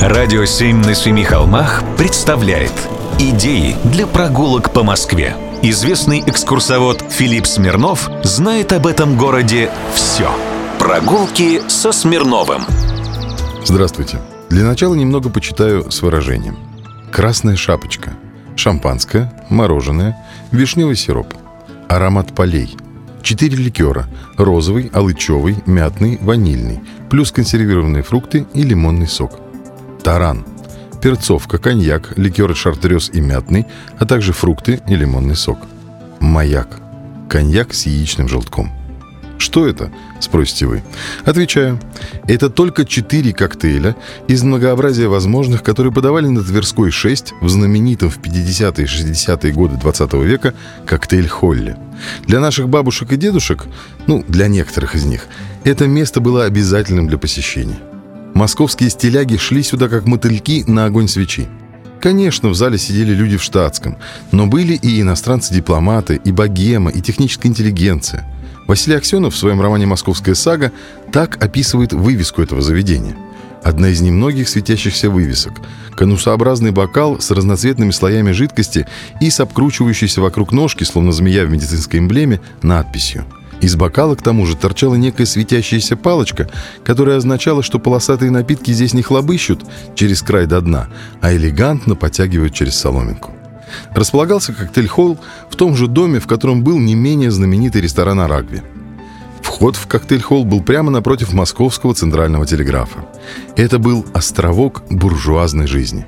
Радио «Семь на семи холмах» представляет Идеи для прогулок по Москве. Известный экскурсовод Филипп Смирнов знает об этом городе все. Прогулки со Смирновым. Здравствуйте. Для начала немного почитаю с выражением. Красная шапочка, шампанское, мороженое, вишневый сироп, аромат полей, четыре ликера – розовый, алычевый, мятный, ванильный, плюс консервированные фрукты и лимонный сок – таран, перцовка, коньяк, ликеры шартрез и мятный, а также фрукты и лимонный сок. Маяк. Коньяк с яичным желтком. Что это? Спросите вы. Отвечаю. Это только четыре коктейля из многообразия возможных, которые подавали на Тверской 6 в знаменитом в 50-е и 60-е годы 20 века коктейль Холли. Для наших бабушек и дедушек, ну, для некоторых из них, это место было обязательным для посещения. Московские стиляги шли сюда как мотыльки на огонь свечи. Конечно, в зале сидели люди в штатском, но были и иностранцы-дипломаты, и богема, и техническая интеллигенция. Василий Аксенов в своем романе «Московская сага» так описывает вывеску этого заведения. Одна из немногих светящихся вывесок. Конусообразный бокал с разноцветными слоями жидкости и с обкручивающейся вокруг ножки, словно змея в медицинской эмблеме, надписью – из бокала, к тому же, торчала некая светящаяся палочка, которая означала, что полосатые напитки здесь не хлобыщут через край до дна, а элегантно потягивают через соломинку. Располагался коктейль-холл в том же доме, в котором был не менее знаменитый ресторан «Арагви». Вход в коктейль-холл был прямо напротив московского центрального телеграфа. Это был островок буржуазной жизни.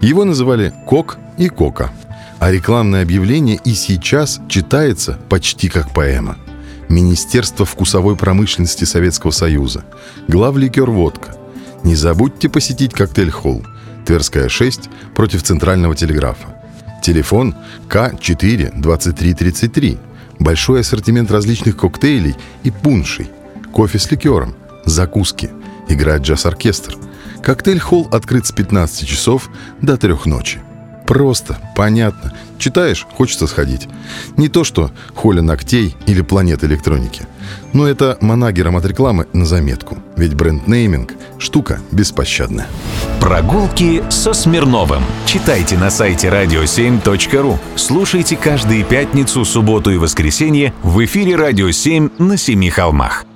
Его называли «Кок» и «Кока», а рекламное объявление и сейчас читается почти как поэма – Министерство вкусовой промышленности Советского Союза, главликер «Водка». Не забудьте посетить коктейль-холл. Тверская 6 против Центрального телеграфа. Телефон К4-2333. Большой ассортимент различных коктейлей и пуншей. Кофе с ликером. Закуски. Играет джаз-оркестр. Коктейль-холл открыт с 15 часов до 3 ночи. Просто, понятно. Читаешь, хочется сходить. Не то что Холя ногтей или планета электроники. Но это манагером от рекламы на заметку. Ведь бренд-нейминг – штука беспощадная. Прогулки со Смирновым. Читайте на сайте radio7.ru. Слушайте каждые пятницу, субботу и воскресенье в эфире «Радио 7» на Семи холмах.